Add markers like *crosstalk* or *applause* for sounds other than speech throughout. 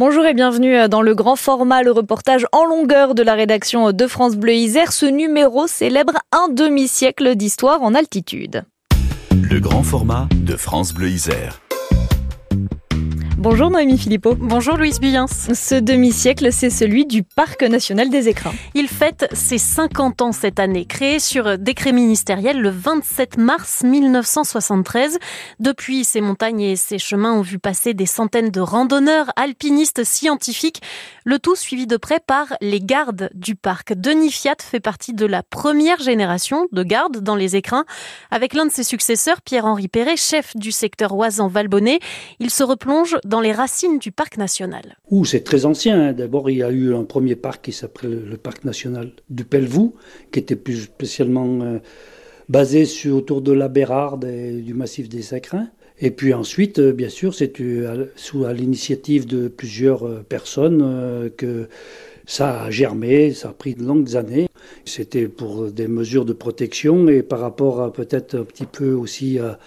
Bonjour et bienvenue dans le grand format, le reportage en longueur de la rédaction de France Bleu Isère. Ce numéro célèbre un demi-siècle d'histoire en altitude. Le grand format de France Bleu Isère. Bonjour Noémie Philippot. Bonjour Louise Buyens. Ce demi-siècle, c'est celui du Parc national des écrins. Il fête ses 50 ans cette année. Créé sur décret ministériel le 27 mars 1973. Depuis, ces montagnes et ces chemins ont vu passer des centaines de randonneurs, alpinistes, scientifiques. Le tout suivi de près par les gardes du parc. Denis Fiat fait partie de la première génération de gardes dans les écrins. Avec l'un de ses successeurs, Pierre-Henri Perret, chef du secteur Oisan-Valbonnet, il se replonge dans les racines du parc national. Ouh, c'est très ancien. Hein. D'abord, il y a eu un premier parc qui s'appelait le parc national du Pelvoux, qui était plus spécialement euh, basé sur, autour de la Bérarde et du massif des Écrins. Et puis ensuite, euh, bien sûr, c'est euh, sous l'initiative de plusieurs personnes que ça a germé, ça a pris de longues années. C'était pour des mesures de protection et par rapport à peut-être un petit peu aussi à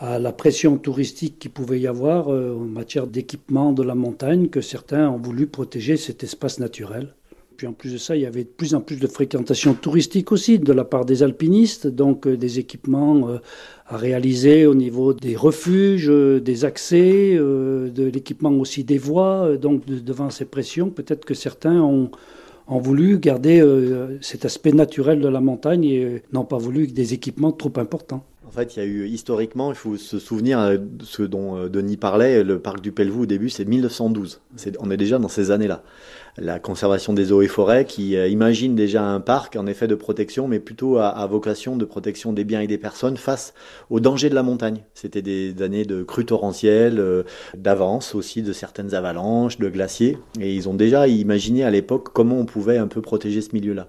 à la pression touristique qu'il pouvait y avoir euh, en matière d'équipement de la montagne, que certains ont voulu protéger cet espace naturel. Puis en plus de ça, il y avait de plus en plus de fréquentation touristique aussi de la part des alpinistes, donc euh, des équipements euh, à réaliser au niveau des refuges, des accès, de l'équipement aussi des voies. Donc devant ces pressions, peut-être que certains ont voulu garder cet aspect naturel de la montagne et n'ont pas voulu des équipements trop importants. En fait, il y a eu historiquement, il faut se souvenir de euh, ce dont euh, Denis parlait, le parc du Pelvoux au début, c'est 1912. on est déjà dans ces années-là. La conservation des eaux et forêts qui euh, imagine déjà un parc en effet de protection, mais plutôt à, vocation de protection des biens et des personnes face aux dangers de la montagne. C'était des années de crues torrentielles, d'avance aussi de certaines avalanches, de glaciers, et ils ont déjà imaginé à l'époque comment on pouvait un peu protéger ce milieu-là.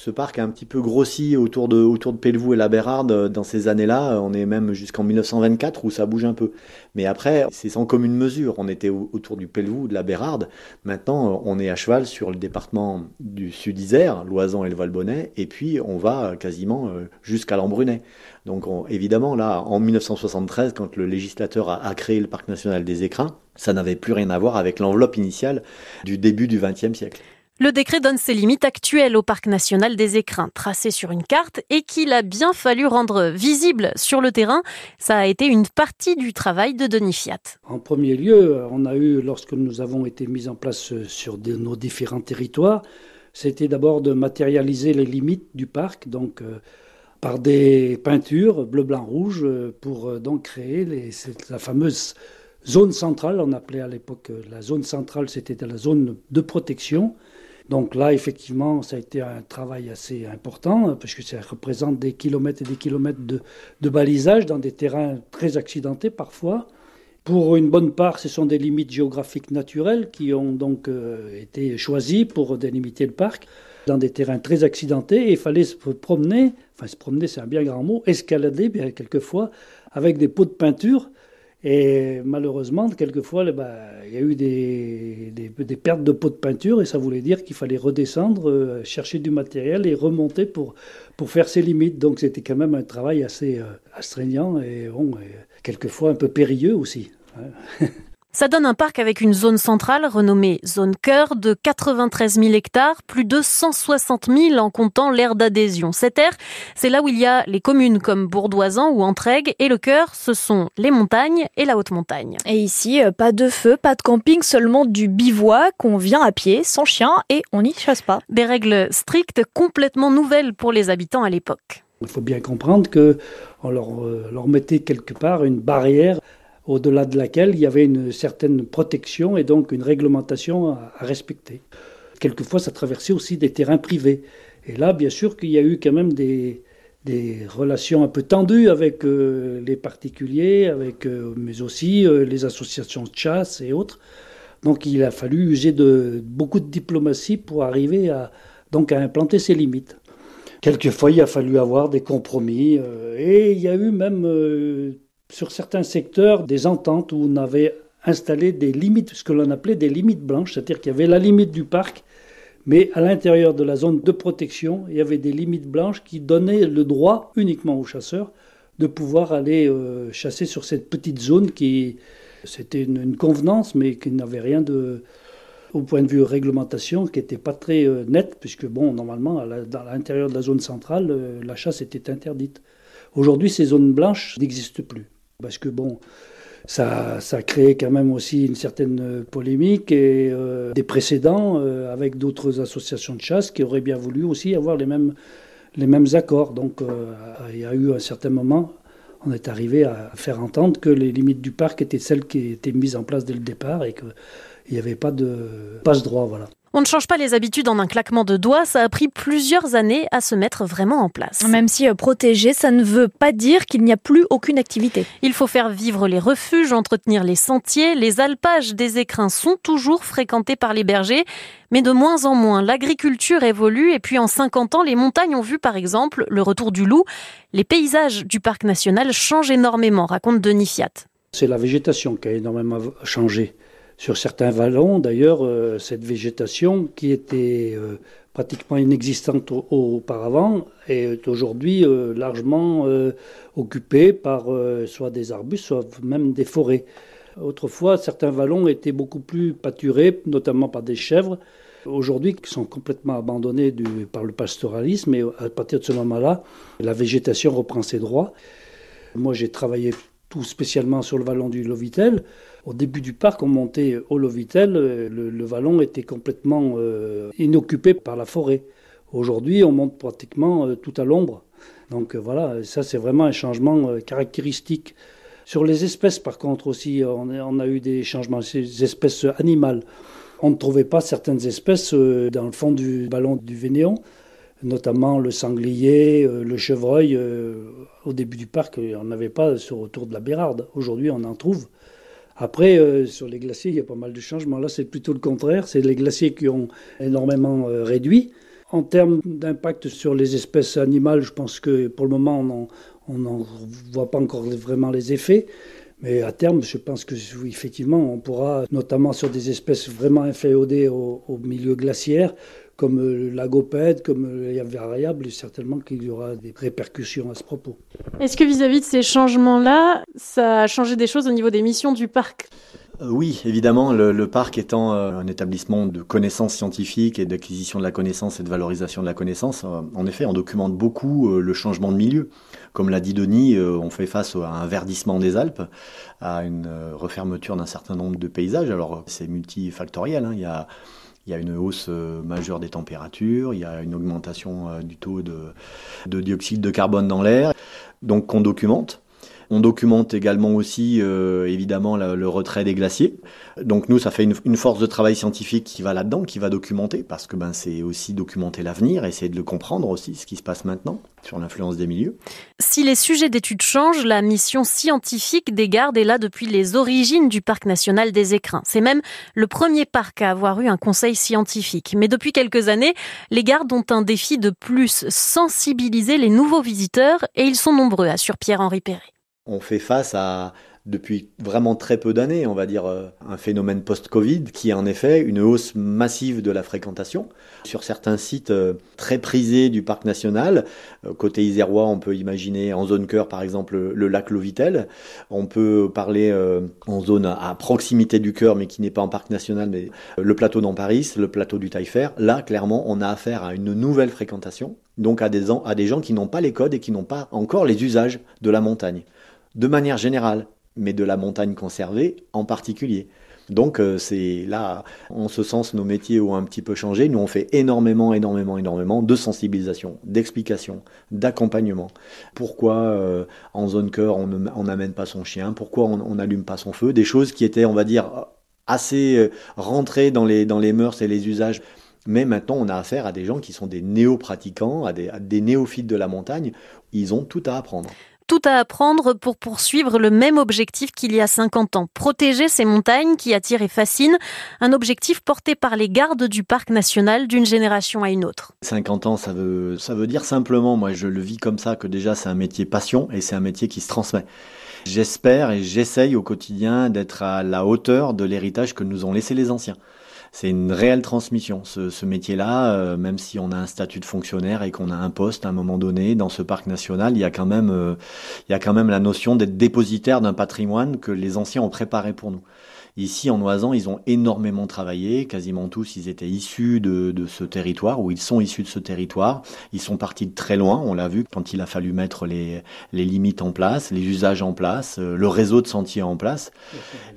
Ce parc a un petit peu grossi autour de, autour de Pelvoux et la Bérarde euh, dans ces années-là. On est même jusqu'en 1924 où ça bouge un peu. Mais après, c'est sans commune mesure. On était autour du Pelvoux, de la Bérarde. Maintenant, euh, on est à cheval sur le département du Sud-Isère, l'Oisan et le Valbonnet. Et puis, on va quasiment euh, jusqu'à l'Embrunet. Donc, évidemment, là, en 1973, quand le législateur a, a créé le Parc national des écrins, ça n'avait plus rien à voir avec l'enveloppe initiale du début du XXe siècle. Le décret donne ses limites actuelles au parc national des écrins, tracées sur une carte et qu'il a bien fallu rendre visible sur le terrain. Ça a été une partie du travail de Denis Fiat. En premier lieu, on a eu, lorsque nous avons été mis en place sur nos différents territoires, c'était d'abord de matérialiser les limites du parc, donc euh, par des peintures bleu, blanc, rouge, euh, pour euh, donc créer la fameuse zone centrale. On appelait à l'époque la zone centrale, c'était la zone de protection donc là, effectivement, ça a été un travail assez important, parce que ça représente des kilomètres et des kilomètres de, balisage dans des terrains très accidentés parfois. Pour une bonne part, ce sont des limites géographiques naturelles qui ont donc euh, été choisies pour délimiter le parc dans des terrains très accidentés et il fallait se promener, enfin se promener c'est un bien grand mot, escalader bien quelquefois avec des pots de peinture et malheureusement, quelquefois, eh ben, il y a eu des, pertes de pots de peinture et ça voulait dire qu'il fallait redescendre, euh, chercher du matériel et remonter pour, pour faire ses limites. Donc c'était quand même un travail assez euh, astreignant et bon, quelquefois un peu périlleux aussi. Hein. *laughs* Ça donne un parc avec une zone centrale renommée zone cœur de 93 000 hectares, plus de 160 000 en comptant l'aire d'adhésion. Cette aire, c'est là où il y a les communes comme Bourdoisan ou Entraigue et le cœur, ce sont les montagnes et la haute montagne. Et ici, euh, pas de feu, pas de camping, seulement du bivouac, on vient à pied, sans chien et on n'y chasse pas. Des règles strictes, complètement nouvelles pour les habitants à l'époque. Il faut bien comprendre qu'on leur, euh, leur mettait quelque part une barrière au-delà de laquelle il y avait une certaine protection et donc une réglementation à, respecter. Quelquefois, ça traversait aussi des terrains privés. Et là, bien sûr qu'il y a eu quand même des, des relations un peu tendues avec euh, les particuliers, avec, euh, mais aussi euh, les associations de chasse et autres. Donc il a fallu user de beaucoup de diplomatie pour arriver à, donc, à implanter ces limites. Quelquefois, il a fallu avoir des compromis et il y a eu même sur certains secteurs des ententes où on avait installé des limites, ce que l'on appelait des limites blanches, c'est-à-dire qu'il y avait la limite du parc, mais à l'intérieur de la zone de protection, il y avait des limites blanches qui donnaient le droit uniquement aux chasseurs de pouvoir aller euh, chasser sur cette petite zone qui, C'était une, convenance, mais qui n'avait rien de, au point de vue réglementation, qui n'était pas très euh, net, puisque bon, normalement, à l'intérieur de la zone centrale, euh, la chasse était interdite. Aujourd'hui, ces zones blanches n'existent plus, parce que bon, ça, ça a créé quand même aussi une certaine euh, polémique et des précédents avec d'autres associations de chasse qui auraient bien voulu aussi avoir les mêmes, les mêmes accords. Donc, il y a eu un certain moment on est arrivé à faire entendre que les limites du parc étaient celles qui étaient mises en place dès le départ et qu'il n'y avait pas de passe-droit. Voilà. On ne change pas les habitudes en un claquement de doigts, ça a pris plusieurs années à se mettre vraiment en place. Même si euh, protéger, ça ne veut pas dire qu'il n'y a plus aucune activité. Il faut faire vivre les refuges, entretenir les sentiers, les alpages des écrins sont toujours fréquentés par les bergers, mais de moins en moins. L'agriculture évolue et puis en 50 ans, les montagnes ont vu par exemple le retour du loup. Les paysages du parc national changent énormément, raconte Denis Fiat. C'est la végétation qui a énormément changé. Sur certains vallons, d'ailleurs, euh, cette végétation qui était euh, pratiquement inexistante auparavant est aujourd'hui euh, largement occupée par soit des arbustes, soit même des forêts. Autrefois, certains vallons étaient beaucoup plus pâturés, notamment par des chèvres. Aujourd'hui, qui sont complètement abandonnés par le pastoralisme, et à partir de ce moment-là, la végétation reprend ses droits. Moi, j'ai travaillé tout spécialement sur le vallon du Lovitel. Au début du parc, on montait au Lovitel, euh, le, vallon était complètement euh, inoccupé par la forêt. Aujourd'hui, on monte pratiquement euh, tout à l'ombre. Donc voilà, ça c'est vraiment un changement caractéristique. Sur les espèces, par contre, aussi, on a, eu des changements, ces espèces animales. On ne trouvait pas certaines espèces dans le fond du ballon du Vénéon notamment le sanglier, le chevreuil. Au début du parc, on n'avait pas sur autour de la Bérarde. Aujourd'hui, on en trouve. Après, euh, sur les glaciers, il y a pas mal de changements. Là, c'est plutôt le contraire. C'est les glaciers qui ont énormément euh, réduit. En termes d'impact sur les espèces animales, je pense que pour le moment, on n'en voit pas encore vraiment les effets. Mais à terme, je pense que effectivement, on pourra, notamment sur des espèces vraiment inféodées au milieu glaciaire, comme euh, l'agopède, comme les variables, certainement qu'il y aura des répercussions à ce propos. Est-ce que vis-à-vis de ces changements-là, ça a changé des choses au niveau des missions du parc? Euh, oui, évidemment, le, parc étant euh, un établissement de connaissances scientifiques et d'acquisition de la connaissance et de valorisation de la connaissance, en effet, on documente beaucoup le changement de milieu. Comme l'a dit Denis, on fait face à un verdissement des Alpes, à une refermeture d'un certain nombre de paysages. Alors, c'est multifactoriel. Hein. Il y a il y a une hausse euh, majeure des températures, il y a une augmentation euh, du taux de, de dioxyde de carbone dans l'air, donc qu'on documente. On documente également aussi, euh, évidemment, le retrait des glaciers. Donc nous, ça fait une, force de travail scientifique qui va là-dedans, qui va documenter, parce que ben, c'est aussi documenter l'avenir, essayer de le comprendre aussi, ce qui se passe maintenant sur l'influence des milieux. Si les sujets d'études changent, la mission scientifique des gardes est là depuis les origines du parc national des écrins. C'est même le premier parc à avoir eu un conseil scientifique. Mais depuis quelques années, les gardes ont un défi de plus, sensibiliser les nouveaux visiteurs, et ils sont nombreux, assure Pierre-Henri Perret on fait face à, depuis vraiment très peu d'années, on va dire, euh, un phénomène post-Covid qui est en effet une hausse massive de la fréquentation. Sur certains sites euh, très prisés du parc national, euh, côté isérois, on peut imaginer en zone cœur par exemple le lac Lovitel. On peut parler en zone à proximité du cœur mais qui n'est pas en parc national, mais le plateau d'Amparis, le plateau du Taillefer. Là, clairement, on a affaire à une nouvelle fréquentation, donc à des gens qui n'ont pas les codes et qui n'ont pas encore les usages de la montagne de manière générale, mais de la montagne conservée en particulier. Donc euh, c'est là, en ce sens, nos métiers ont un petit peu changé. Nous, on fait énormément, énormément, énormément de sensibilisation, d'explication, d'accompagnement. Pourquoi euh, en zone cœur, on n'amène pas son chien? Pourquoi on n'allume pas son feu? Des choses qui étaient, on va dire, assez euh, rentrées dans les, dans les mœurs et les usages. Mais maintenant, on a affaire à des gens qui sont des néo-pratiquants, à des, à des néophytes de la montagne. Ils ont tout à apprendre tout à apprendre pour poursuivre le même objectif qu'il y a 50 ans, protéger ces montagnes qui attirent et fascinent, un objectif porté par les gardes du parc national d'une génération à une autre. 50 ans, ça veut, ça veut dire simplement, moi je le vis comme ça, que déjà c'est un métier passion et c'est un métier qui se transmet. J'espère et j'essaye au quotidien d'être à la hauteur de l'héritage que nous ont laissé les anciens. C'est une réelle transmission. Ce, métier-là, euh, même si on a un statut de fonctionnaire et qu'on a un poste à un moment donné dans ce parc national, il y a quand même, euh, il y a quand même la notion d'être dépositaire d'un patrimoine que les anciens ont préparé pour nous. Ici, en Oisan, ils ont énormément travaillé. Quasiment tous, ils étaient issus de, ce territoire, ou ils sont issus de ce territoire. Ils sont partis de très loin, on l'a vu, quand il a fallu mettre les, limites en place, les usages en place, euh, le réseau de sentiers en place.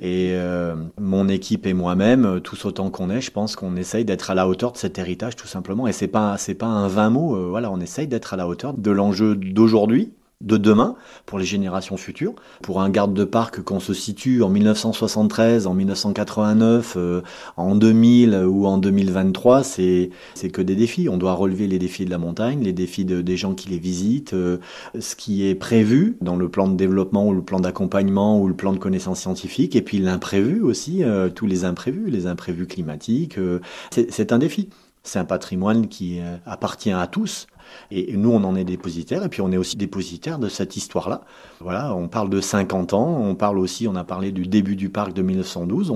Et euh, mon équipe et moi-même, tous autant qu'on est, je pense qu'on essaye d'être à la hauteur de cet héritage, tout simplement. Et c'est pas, c'est pas un vain mot. Euh, voilà, on essaye d'être à la hauteur de l'enjeu d'aujourd'hui de demain pour les générations futures. Pour un garde de parc qu'on se situe en 1973, en 1989, euh, en 2000 ou en 2023, c'est que des défis. On doit relever les défis de la montagne, les défis de, des gens qui les visitent, euh, ce qui est prévu dans le plan de développement ou le plan d'accompagnement ou le plan de connaissances scientifiques, et puis l'imprévu aussi, euh, tous les imprévus, les imprévus climatiques. c'est un défi. C'est un patrimoine qui appartient à tous. Et nous, on en est dépositaire, et puis on est aussi dépositaire de cette histoire-là. Voilà, on parle de 50 ans, on parle aussi, on a parlé du début du parc de 1912.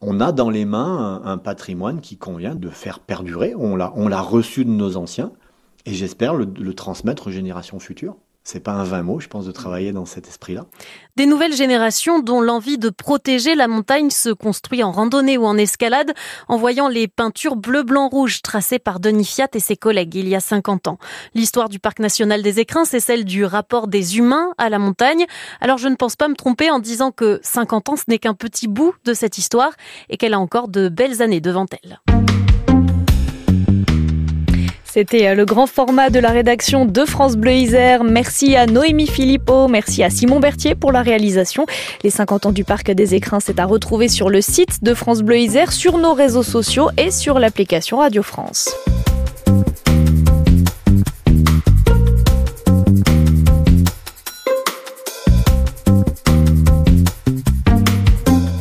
On, a dans les mains un, patrimoine qui convient de faire perdurer. On l'a, reçu de nos anciens, et j'espère le transmettre aux générations futures c'est pas un vain mot, je pense, de travailler dans cet esprit-là. Des nouvelles générations dont l'envie de protéger la montagne se construit en randonnée ou en escalade, en voyant les peintures bleu, blanc, rouge tracées par Denis Fiat et ses collègues il y a 50 ans. L'histoire du parc national des écrins, c'est celle du rapport des humains à la montagne. Alors je ne pense pas me tromper en disant que 50 ans, ce n'est qu'un petit bout de cette histoire et qu'elle a encore de belles années devant elle. C'était euh, le grand format de la rédaction de France Bleu Isère. Merci à Noémie Philippot, merci à Simon Berthier pour la réalisation. Les 50 ans du Parc des Écrins, c'est à retrouver sur le site de France Bleu Isère, sur nos réseaux sociaux et sur l'application Radio France.